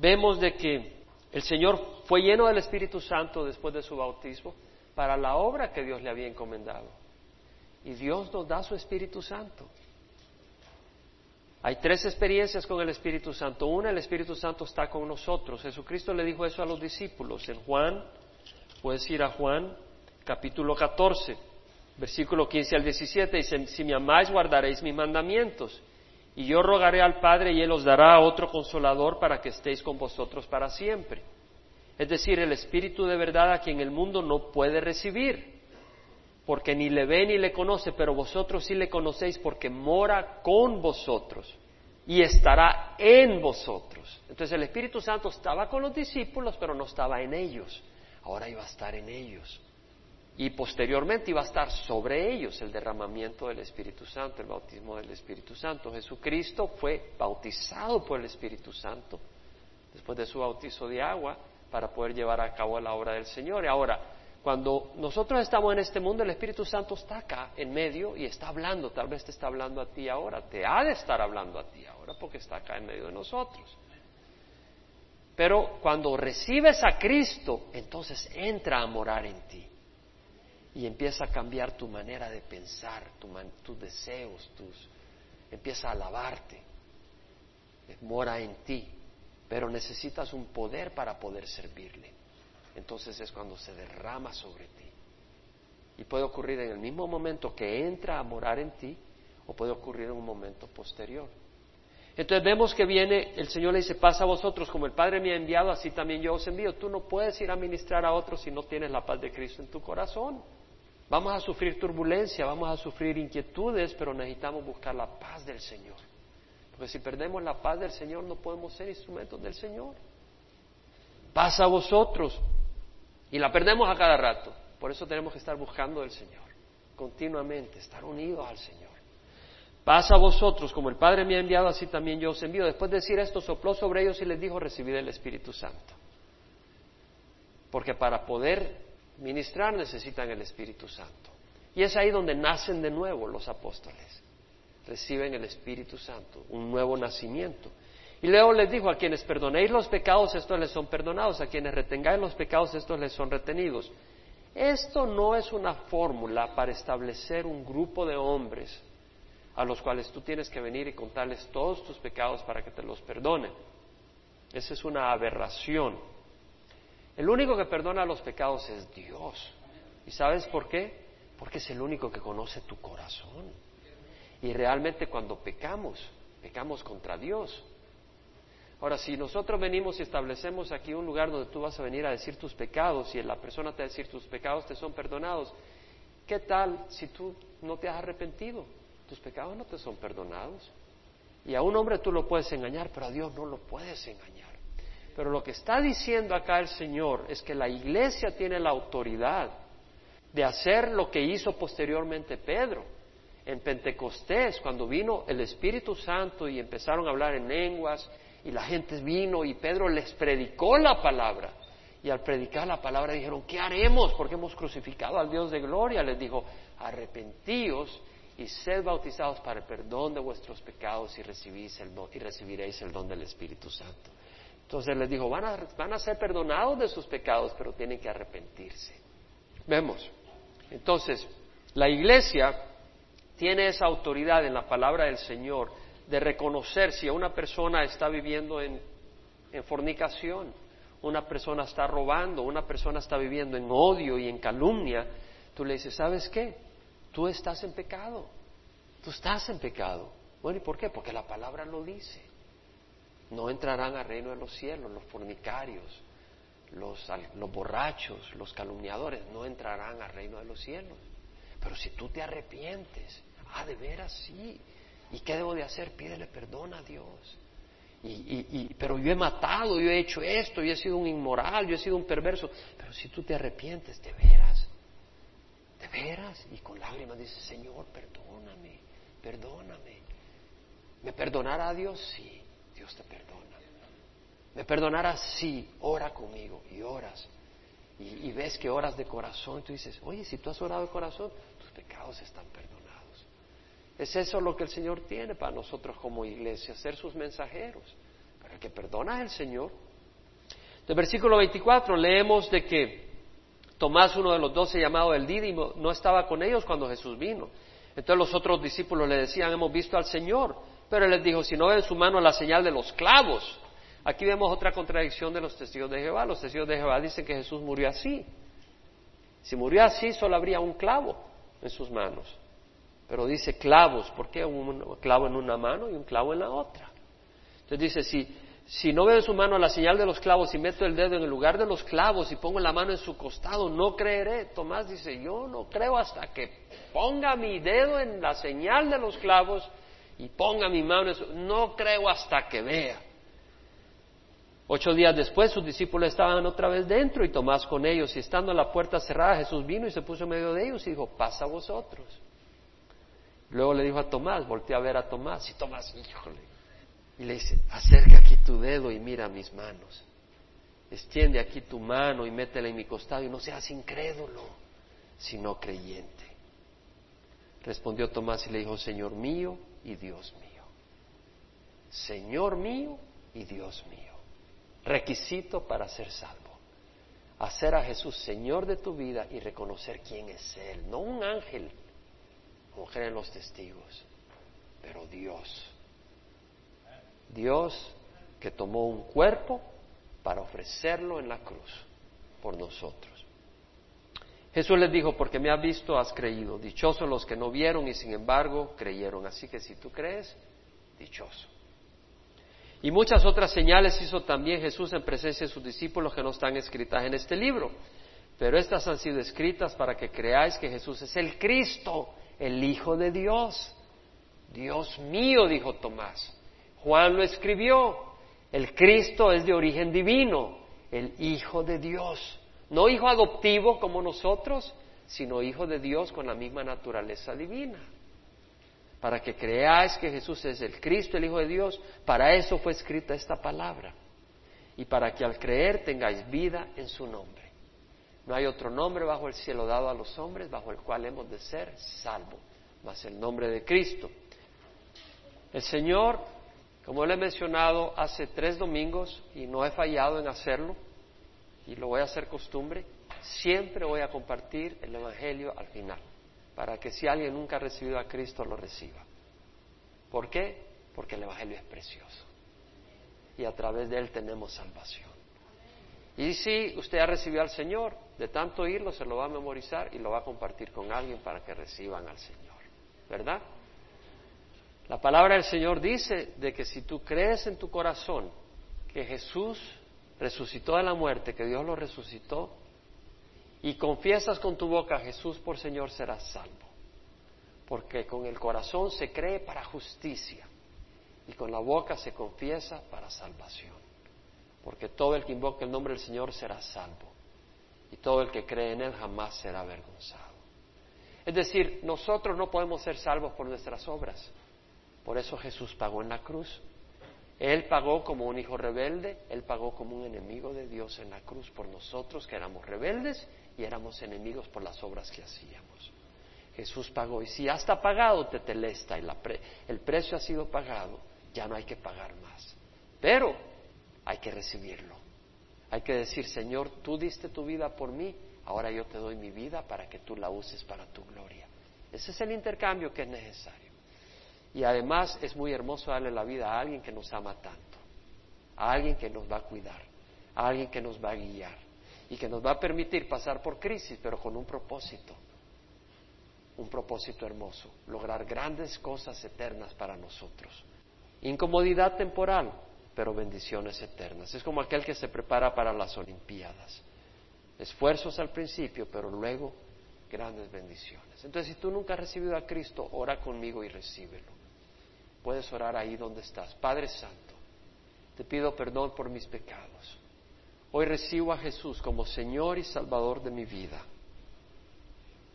Vemos de que el Señor fue lleno del Espíritu Santo después de su bautismo para la obra que Dios le había encomendado. Y Dios nos da su Espíritu Santo. Hay tres experiencias con el Espíritu Santo. Una, el Espíritu Santo está con nosotros. Jesucristo le dijo eso a los discípulos. En Juan, puedes ir a Juan, capítulo 14, versículo 15 al 17, dice, si me amáis guardaréis mis mandamientos. Y yo rogaré al Padre y Él os dará otro consolador para que estéis con vosotros para siempre es decir, el Espíritu de verdad a quien el mundo no puede recibir, porque ni le ve ni le conoce, pero vosotros sí le conocéis porque mora con vosotros y estará en vosotros. Entonces el Espíritu Santo estaba con los discípulos, pero no estaba en ellos. Ahora iba a estar en ellos. Y posteriormente iba a estar sobre ellos el derramamiento del Espíritu Santo, el bautismo del Espíritu Santo. Jesucristo fue bautizado por el Espíritu Santo después de su bautizo de agua para poder llevar a cabo la obra del Señor. Y ahora, cuando nosotros estamos en este mundo, el Espíritu Santo está acá en medio y está hablando, tal vez te está hablando a ti ahora, te ha de estar hablando a ti ahora porque está acá en medio de nosotros. Pero cuando recibes a Cristo, entonces entra a morar en ti y empieza a cambiar tu manera de pensar, tus deseos, tus, empieza a alabarte, mora en ti pero necesitas un poder para poder servirle. Entonces es cuando se derrama sobre ti. Y puede ocurrir en el mismo momento que entra a morar en ti o puede ocurrir en un momento posterior. Entonces vemos que viene, el Señor le dice, pasa a vosotros, como el Padre me ha enviado, así también yo os envío. Tú no puedes ir a ministrar a otros si no tienes la paz de Cristo en tu corazón. Vamos a sufrir turbulencia, vamos a sufrir inquietudes, pero necesitamos buscar la paz del Señor. Porque si perdemos la paz del Señor no podemos ser instrumentos del Señor. Pasa a vosotros. Y la perdemos a cada rato. Por eso tenemos que estar buscando del Señor. Continuamente, estar unidos al Señor. Pasa a vosotros, como el Padre me ha enviado, así también yo os envío. Después de decir esto, sopló sobre ellos y les dijo, recibid el Espíritu Santo. Porque para poder ministrar necesitan el Espíritu Santo. Y es ahí donde nacen de nuevo los apóstoles. Reciben el Espíritu Santo, un nuevo nacimiento. Y luego les dijo, a quienes perdonéis los pecados, estos les son perdonados, a quienes retengáis los pecados, estos les son retenidos. Esto no es una fórmula para establecer un grupo de hombres a los cuales tú tienes que venir y contarles todos tus pecados para que te los perdonen. Esa es una aberración. El único que perdona los pecados es Dios. ¿Y sabes por qué? Porque es el único que conoce tu corazón. Y realmente cuando pecamos, pecamos contra Dios. Ahora, si nosotros venimos y establecemos aquí un lugar donde tú vas a venir a decir tus pecados y la persona te va a decir tus pecados te son perdonados, ¿qué tal si tú no te has arrepentido? tus pecados no te son perdonados. Y a un hombre tú lo puedes engañar, pero a Dios no lo puedes engañar. Pero lo que está diciendo acá el Señor es que la iglesia tiene la autoridad de hacer lo que hizo posteriormente Pedro. En Pentecostés, cuando vino el Espíritu Santo y empezaron a hablar en lenguas, y la gente vino y Pedro les predicó la palabra. Y al predicar la palabra dijeron, ¿qué haremos? Porque hemos crucificado al Dios de gloria. Les dijo, arrepentíos y sed bautizados para el perdón de vuestros pecados y, recibís el y recibiréis el don del Espíritu Santo. Entonces les dijo, van a, ser perdonados de sus pecados, pero tienen que arrepentirse. Vemos. Entonces, la iglesia tiene esa autoridad en la palabra del Señor de reconocer si una persona está viviendo en, en fornicación, una persona está robando, una persona está viviendo en odio y en calumnia, tú le dices, ¿sabes qué? Tú estás en pecado. Tú estás en pecado. Bueno, ¿y por qué? Porque la palabra lo dice. No entrarán al reino de los cielos los fornicarios, los, los borrachos, los calumniadores, no entrarán al reino de los cielos. Pero si tú te arrepientes, ah, de veras sí. ¿Y qué debo de hacer? Pídele perdón a Dios. Y, y, y, pero yo he matado, yo he hecho esto, yo he sido un inmoral, yo he sido un perverso. Pero si tú te arrepientes, de veras, ¿De veras? Y con lágrimas dice, Señor, perdóname, perdóname. ¿Me perdonará Dios? Sí, Dios te perdona. ¿Me perdonará? Sí, ora conmigo y oras. Y, ves que oras de corazón, tú dices, oye, si tú has orado de corazón, tus pecados están perdonados. Es eso lo que el Señor tiene para nosotros como iglesia, ser sus mensajeros. El que perdona el Señor. Del versículo 24 leemos de que Tomás, uno de los doce llamado el Dídimo, no estaba con ellos cuando Jesús vino. Entonces los otros discípulos le decían, hemos visto al Señor. Pero les dijo, si no ven su mano la señal de los clavos. Aquí vemos otra contradicción de los testigos de Jehová. Los testigos de Jehová dicen que Jesús murió así. Si murió así, solo habría un clavo en sus manos. Pero dice clavos, ¿por qué un clavo en una mano y un clavo en la otra? Entonces dice, si si no veo en su mano la señal de los clavos y meto el dedo en el lugar de los clavos y pongo la mano en su costado, no creeré. Tomás dice, yo no creo hasta que ponga mi dedo en la señal de los clavos y ponga mi mano en su... No creo hasta que vea. Ocho días después sus discípulos estaban otra vez dentro y Tomás con ellos y estando la puerta cerrada Jesús vino y se puso en medio de ellos y dijo, pasa vosotros. Luego le dijo a Tomás, volteé a ver a Tomás y Tomás, híjole, y le dice, acerca aquí tu dedo y mira mis manos. Extiende aquí tu mano y métela en mi costado y no seas incrédulo, sino creyente. Respondió Tomás y le dijo, Señor mío y Dios mío. Señor mío y Dios mío. Requisito para ser salvo. Hacer a Jesús Señor de tu vida y reconocer quién es Él. No un ángel, como creen los testigos, pero Dios Dios que tomó un cuerpo para ofrecerlo en la cruz por nosotros. Jesús les dijo, porque me has visto, has creído. Dichosos los que no vieron y sin embargo creyeron. Así que si tú crees, dichoso. Y muchas otras señales hizo también Jesús en presencia de sus discípulos que no están escritas en este libro. Pero estas han sido escritas para que creáis que Jesús es el Cristo, el Hijo de Dios. Dios mío, dijo Tomás. Juan lo escribió. El Cristo es de origen divino, el Hijo de Dios. No hijo adoptivo como nosotros, sino hijo de Dios con la misma naturaleza divina. para que creáis que Jesús es el Cristo, el Hijo de Dios. Para eso fue escrita esta palabra. Y para que al creer tengáis vida en su nombre. No hay otro nombre bajo el cielo dado a los hombres bajo el cual hemos de ser salvos, más el nombre de Cristo. El Señor, como le he mencionado hace tres domingos y no he fallado en hacerlo, y lo voy a hacer costumbre, siempre voy a compartir el Evangelio al final, para que si alguien nunca ha recibido a Cristo lo reciba. ¿Por qué? Porque el Evangelio es precioso y a través de él tenemos salvación. Y si usted ha recibido al Señor, de tanto oírlo se lo va a memorizar y lo va a compartir con alguien para que reciban al Señor. ¿Verdad? La palabra del Señor dice de que si tú crees en tu corazón que Jesús resucitó de la muerte, que Dios lo resucitó, y confiesas con tu boca Jesús por Señor, serás salvo. Porque con el corazón se cree para justicia y con la boca se confiesa para salvación. Porque todo el que invoque el nombre del Señor será salvo y todo el que cree en Él jamás será avergonzado. Es decir, nosotros no podemos ser salvos por nuestras obras. Por eso Jesús pagó en la cruz. Él pagó como un hijo rebelde, Él pagó como un enemigo de Dios en la cruz por nosotros que éramos rebeldes y éramos enemigos por las obras que hacíamos. Jesús pagó y si ya está pagado, te telesta y el precio ha sido pagado, ya no hay que pagar más. Pero hay que recibirlo. Hay que decir, Señor, tú diste tu vida por mí, ahora yo te doy mi vida para que tú la uses para tu gloria. Ese es el intercambio que es necesario. Y además es muy hermoso darle la vida a alguien que nos ama tanto, a alguien que nos va a cuidar, a alguien que nos va a guiar y que nos va a permitir pasar por crisis, pero con un propósito, un propósito hermoso, lograr grandes cosas eternas para nosotros. Incomodidad temporal, pero bendiciones eternas. Es como aquel que se prepara para las Olimpiadas. Esfuerzos al principio, pero luego grandes bendiciones. Entonces, si tú nunca has recibido a Cristo, ora conmigo y recíbelo. Puedes orar ahí donde estás. Padre Santo, te pido perdón por mis pecados. Hoy recibo a Jesús como Señor y Salvador de mi vida.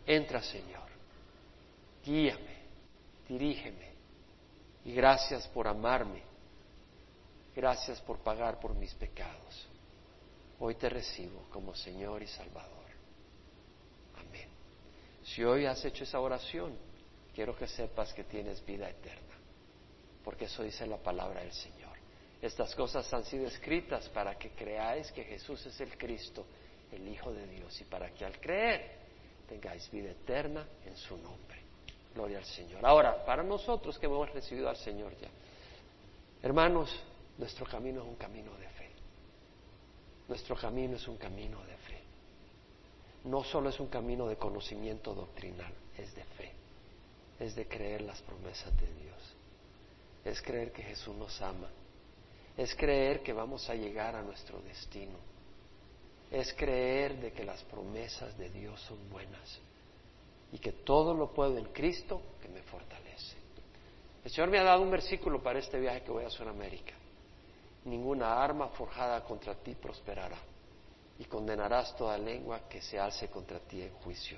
Entra, Señor. Guíame, dirígeme y gracias por amarme. Gracias por pagar por mis pecados. Hoy te recibo como Señor y Salvador. Amén. Si hoy has hecho esa oración, quiero que sepas que tienes vida eterna, porque eso dice la palabra del Señor. Estas cosas han sido escritas para que creáis que Jesús es el Cristo, el Hijo de Dios, y para que al creer tengáis vida eterna en su nombre. Gloria al Señor. Ahora, para nosotros que hemos recibido al Señor ya, hermanos, nuestro camino es un camino de fe. Nuestro camino es un camino de fe. No solo es un camino de conocimiento doctrinal, es de fe. Es de creer las promesas de Dios. Es creer que Jesús nos ama. Es creer que vamos a llegar a nuestro destino. Es creer de que las promesas de Dios son buenas y que todo lo puedo en Cristo que me fortalece. El Señor me ha dado un versículo para este viaje que voy a Sudamérica. Ninguna arma forjada contra ti prosperará y condenarás toda lengua que se alce contra ti en juicio.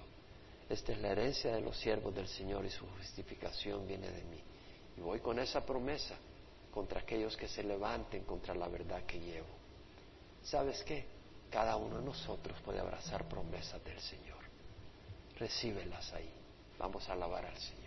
Esta es la herencia de los siervos del Señor y su justificación viene de mí. Voy con esa promesa contra aquellos que se levanten contra la verdad que llevo. ¿Sabes qué? Cada uno de nosotros puede abrazar promesas del Señor recíbelas ahí. Vamos a alabar al Señor.